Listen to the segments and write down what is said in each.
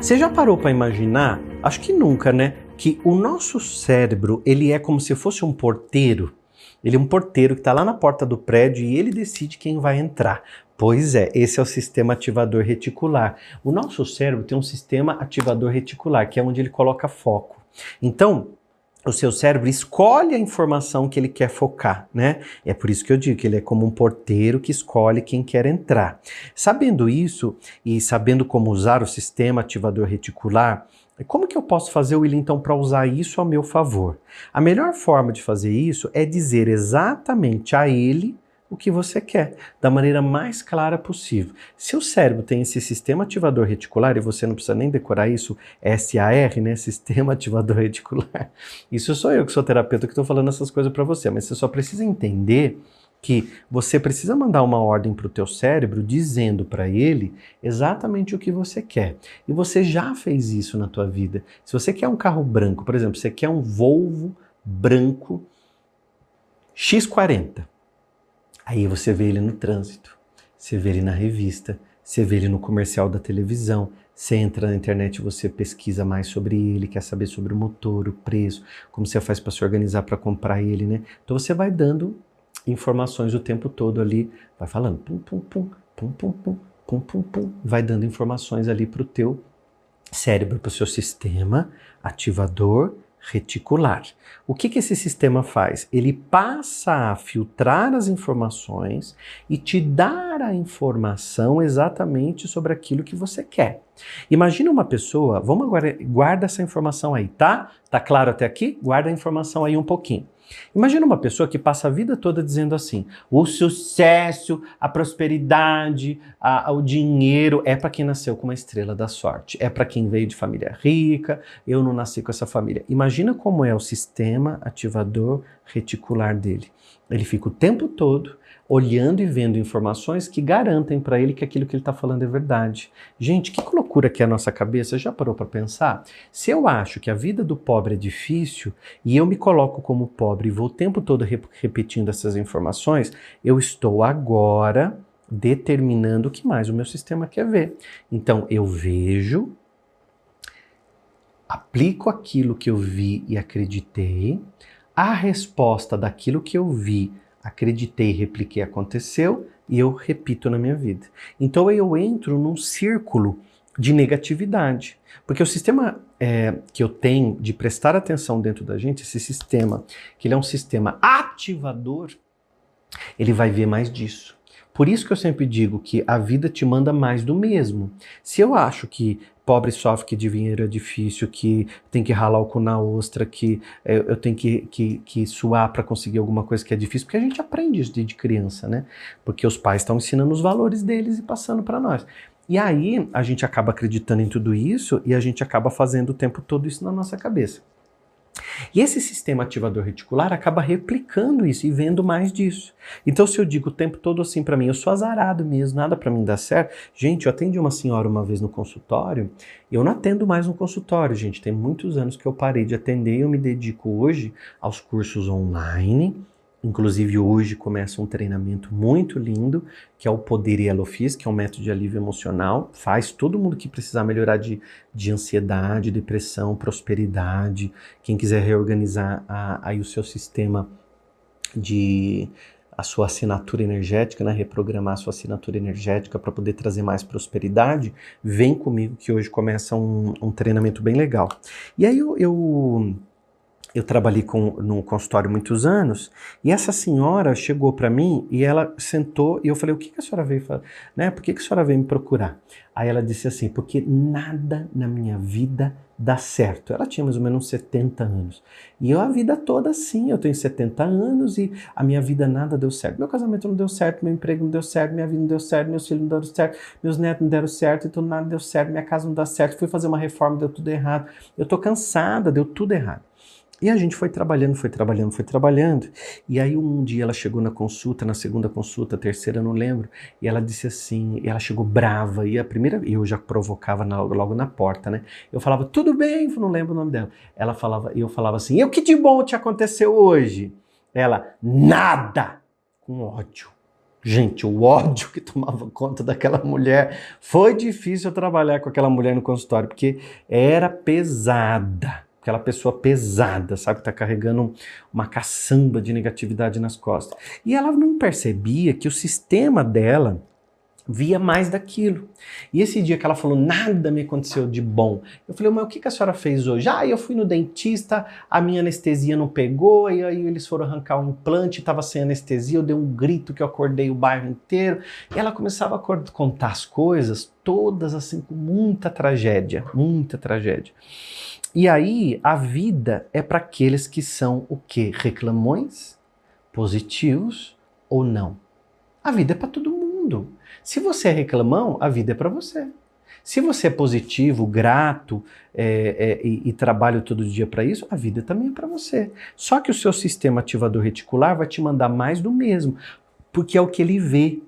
Você já parou para imaginar? Acho que nunca, né? Que o nosso cérebro ele é como se fosse um porteiro. Ele é um porteiro que está lá na porta do prédio e ele decide quem vai entrar. Pois é, esse é o sistema ativador reticular. O nosso cérebro tem um sistema ativador reticular, que é onde ele coloca foco. Então, o seu cérebro escolhe a informação que ele quer focar, né? É por isso que eu digo que ele é como um porteiro que escolhe quem quer entrar. Sabendo isso e sabendo como usar o sistema ativador reticular, como que eu posso fazer, William, então, para usar isso a meu favor? A melhor forma de fazer isso é dizer exatamente a ele o que você quer, da maneira mais clara possível. Se o cérebro tem esse sistema ativador reticular, e você não precisa nem decorar isso, SAR, né? Sistema ativador reticular. Isso sou eu que sou terapeuta que estou falando essas coisas para você, mas você só precisa entender que você precisa mandar uma ordem para o teu cérebro dizendo para ele exatamente o que você quer. E você já fez isso na tua vida. Se você quer um carro branco, por exemplo, você quer um Volvo branco X40. Aí você vê ele no trânsito, você vê ele na revista, você vê ele no comercial da televisão, você entra na internet, você pesquisa mais sobre ele, quer saber sobre o motor, o preço, como você faz para se organizar para comprar ele, né? Então você vai dando informações o tempo todo ali, vai falando pum pum pum, pum pum pum, pum pum pum, vai dando informações ali para o teu cérebro, para o seu sistema ativador reticular. O que, que esse sistema faz? Ele passa a filtrar as informações e te dar a informação exatamente sobre aquilo que você quer. Imagina uma pessoa, vamos agora, guarda essa informação aí, tá? Tá claro até aqui? Guarda a informação aí um pouquinho. Imagina uma pessoa que passa a vida toda dizendo assim: o sucesso, a prosperidade, a, o dinheiro é para quem nasceu com uma estrela da sorte, é para quem veio de família rica, eu não nasci com essa família. Imagina como é o sistema ativador reticular dele. Ele fica o tempo todo olhando e vendo informações que garantem para ele que aquilo que ele está falando é verdade. Gente, que loucura que é a nossa cabeça. Já parou para pensar? Se eu acho que a vida do pobre é difícil e eu me coloco como pobre e vou o tempo todo repetindo essas informações, eu estou agora determinando o que mais o meu sistema quer ver. Então eu vejo, aplico aquilo que eu vi e acreditei, a resposta daquilo que eu vi acreditei, repliquei, aconteceu e eu repito na minha vida. Então eu entro num círculo de negatividade, porque o sistema é, que eu tenho de prestar atenção dentro da gente, esse sistema, que ele é um sistema ativador, ele vai ver mais disso. Por isso que eu sempre digo que a vida te manda mais do mesmo. Se eu acho que pobre sofre, que dinheiro é difícil, que tem que ralar o cu na ostra, que é, eu tenho que, que, que suar para conseguir alguma coisa que é difícil, porque a gente aprende isso desde criança, né? Porque os pais estão ensinando os valores deles e passando para nós. E aí a gente acaba acreditando em tudo isso e a gente acaba fazendo o tempo todo isso na nossa cabeça. E esse sistema ativador reticular acaba replicando isso e vendo mais disso. Então, se eu digo o tempo todo assim para mim, eu sou azarado mesmo, nada para mim dá certo. Gente, eu atendi uma senhora uma vez no consultório, eu não atendo mais no consultório, gente. Tem muitos anos que eu parei de atender e eu me dedico hoje aos cursos online Inclusive, hoje começa um treinamento muito lindo, que é o Poder Yellowfish, que é um método de alívio emocional. Faz todo mundo que precisar melhorar de, de ansiedade, depressão, prosperidade. Quem quiser reorganizar a, aí o seu sistema de a sua assinatura energética, né? reprogramar a sua assinatura energética para poder trazer mais prosperidade, vem comigo que hoje começa um, um treinamento bem legal. E aí eu, eu eu trabalhei com, no consultório muitos anos, e essa senhora chegou para mim e ela sentou e eu falei, o que, que a senhora veio fazer? Né? Por que, que a senhora veio me procurar? Aí ela disse assim, porque nada na minha vida dá certo. Ela tinha mais ou menos 70 anos. E eu a vida toda assim, eu tenho 70 anos e a minha vida nada deu certo. Meu casamento não deu certo, meu emprego não deu certo, minha vida não deu certo, meus filhos não deram certo, meus netos não deram certo, então nada deu certo, minha casa não dá certo, fui fazer uma reforma, deu tudo errado. Eu tô cansada, deu tudo errado. E a gente foi trabalhando, foi trabalhando, foi trabalhando. E aí um dia ela chegou na consulta, na segunda consulta, terceira, não lembro, e ela disse assim, ela chegou brava, e a primeira, eu já provocava na, logo na porta, né? Eu falava, tudo bem, não lembro o nome dela. Ela falava, eu falava assim, e o que de bom te aconteceu hoje? Ela, nada, com ódio. Gente, o ódio que tomava conta daquela mulher. Foi difícil trabalhar com aquela mulher no consultório, porque era pesada. Aquela pessoa pesada, sabe? Que tá carregando uma caçamba de negatividade nas costas. E ela não percebia que o sistema dela via mais daquilo. E esse dia que ela falou, nada me aconteceu de bom. Eu falei, mas o que, a senhora fez hoje? Ah, eu fui no dentista, a minha anestesia não pegou, e aí eles foram arrancar o implante, estava sem anestesia, eu dei um grito que eu acordei o bairro inteiro. E ela começava a contar as coisas, todas assim, com muita tragédia, muita tragédia. E aí, a vida é para aqueles que são o quê? Reclamões, positivos ou não. A vida é para todo mundo. Se você é reclamão, a vida é para você. Se você é positivo, grato é, é, e, e, trabalha todo dia para isso, a vida também é para você. Só que o seu sistema ativador reticular vai te mandar mais do mesmo, porque é o que ele vê.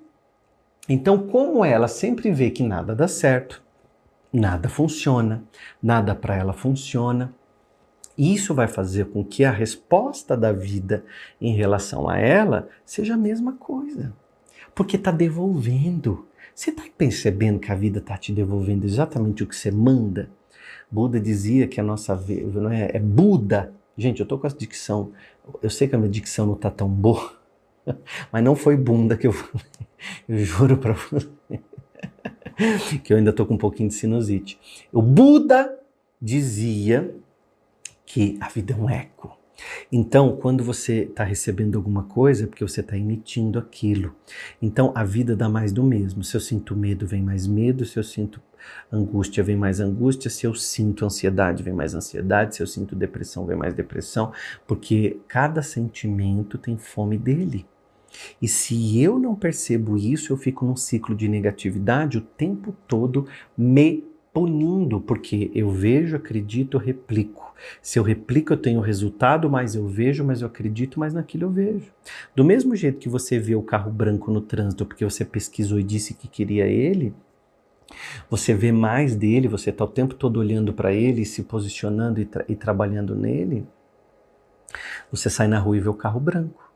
Então, como ela sempre vê que nada dá certo, nada funciona, nada para ela funciona, isso vai fazer com que a resposta da vida em relação a ela seja a mesma coisa porque está devolvendo. Você está percebendo que a vida está te devolvendo exatamente o que você manda? Buda dizia que a nossa vida não é, é Buda. Gente, eu estou com essa dicção. Eu sei que a minha dicção não está tão boa, mas não foi bunda que eu falei. Eu juro para você que eu ainda estou com um pouquinho de sinusite. O Buda dizia que a vida é um eco. Então, quando você está recebendo alguma coisa, é porque você está emitindo aquilo. Então, a vida dá mais do mesmo. Se eu sinto medo, vem mais medo. Se eu sinto angústia, vem mais angústia. Se eu sinto ansiedade, vem mais ansiedade. Se eu sinto depressão, vem mais depressão. Porque cada sentimento tem fome dele. E se eu não percebo isso, eu fico num ciclo de negatividade o tempo todo, me punindo, porque eu vejo, acredito, replico. Se eu replico, eu tenho resultado, mas eu vejo, mas eu acredito, mas naquilo eu vejo. Do mesmo jeito que você vê o carro branco no trânsito porque você pesquisou e disse que queria ele, você vê mais dele, você está o tempo todo olhando para ele, se posicionando e, tra e trabalhando nele, você sai na rua e vê o carro branco.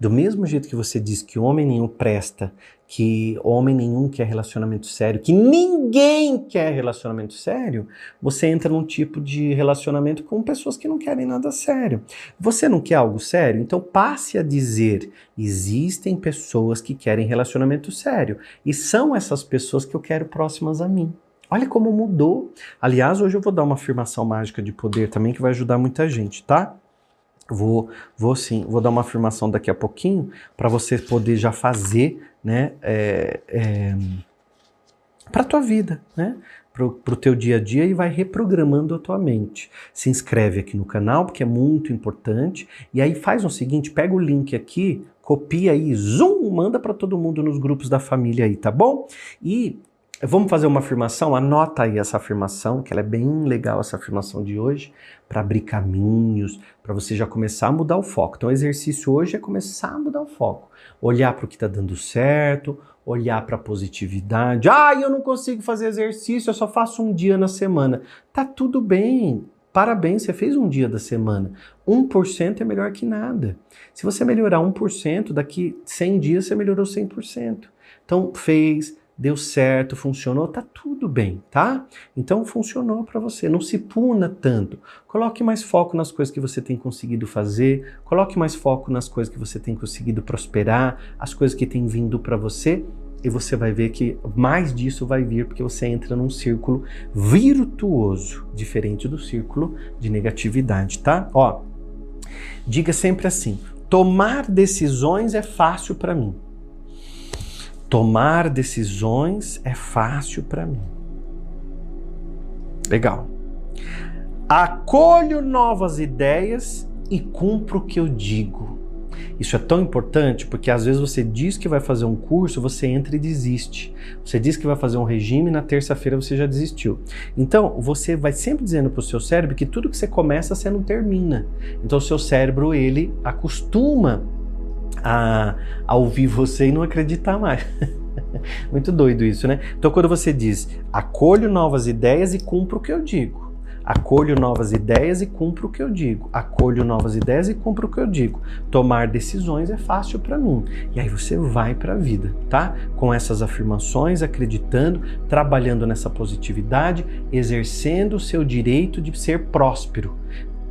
Do mesmo jeito que você diz que homem nenhum presta, que homem nenhum quer relacionamento sério, que ninguém quer relacionamento sério, você entra num tipo de relacionamento com pessoas que não querem nada sério. Você não quer algo sério? Então passe a dizer: existem pessoas que querem relacionamento sério. E são essas pessoas que eu quero próximas a mim. Olha como mudou. Aliás, hoje eu vou dar uma afirmação mágica de poder também que vai ajudar muita gente, tá? Vou, vou sim, vou dar uma afirmação daqui a pouquinho para você poder já fazer, né, é, é, para tua vida, né, para o teu dia a dia e vai reprogramando a tua mente. Se inscreve aqui no canal porque é muito importante e aí faz o seguinte, pega o link aqui, copia aí, zoom, manda para todo mundo nos grupos da família aí, tá bom? E Vamos fazer uma afirmação? Anota aí essa afirmação, que ela é bem legal, essa afirmação de hoje, para abrir caminhos, para você já começar a mudar o foco. Então, o exercício hoje é começar a mudar o foco. Olhar para o que está dando certo, olhar para a positividade. Ah, eu não consigo fazer exercício, eu só faço um dia na semana. Tá tudo bem. Parabéns, você fez um dia da semana. 1% é melhor que nada. Se você melhorar 1%, daqui 100 dias você melhorou 100%. Então, fez, deu certo, funcionou, tá tudo bem, tá? Então funcionou para você. Não se puna tanto. Coloque mais foco nas coisas que você tem conseguido fazer, coloque mais foco nas coisas que você tem conseguido prosperar, as coisas que têm vindo para você. E você vai ver que mais disso vai vir porque você entra num círculo virtuoso, diferente do círculo de negatividade, tá? Ó, diga sempre assim: tomar decisões é fácil para mim. Tomar decisões é fácil para mim. Legal. Acolho novas ideias e cumpro o que eu digo. Isso é tão importante porque às vezes você diz que vai fazer um curso, você entra e desiste. Você diz que vai fazer um regime, na terça-feira você já desistiu. Então, você vai sempre dizendo para o seu cérebro que tudo que você começa, você não termina. Então, o seu cérebro, ele acostuma a, a ouvir você e não acreditar mais. Muito doido isso, né? Então, quando você diz acolho novas ideias e cumpro o que eu digo. Acolho novas ideias e cumpro o que eu digo. Acolho novas ideias e cumpro o que eu digo. Tomar decisões é fácil para mim. E aí você vai para a vida, tá? Com essas afirmações, acreditando, trabalhando nessa positividade, exercendo o seu direito de ser próspero.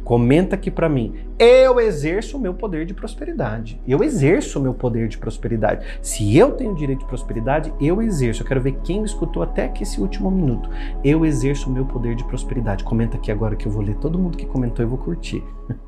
Comenta aqui para mim. Eu exerço o meu poder de prosperidade. Eu exerço o meu poder de prosperidade. Se eu tenho direito de prosperidade, eu exerço. Eu quero ver quem me escutou até aqui esse último minuto. Eu exerço o meu poder de prosperidade. Comenta aqui agora que eu vou ler todo mundo que comentou e vou curtir.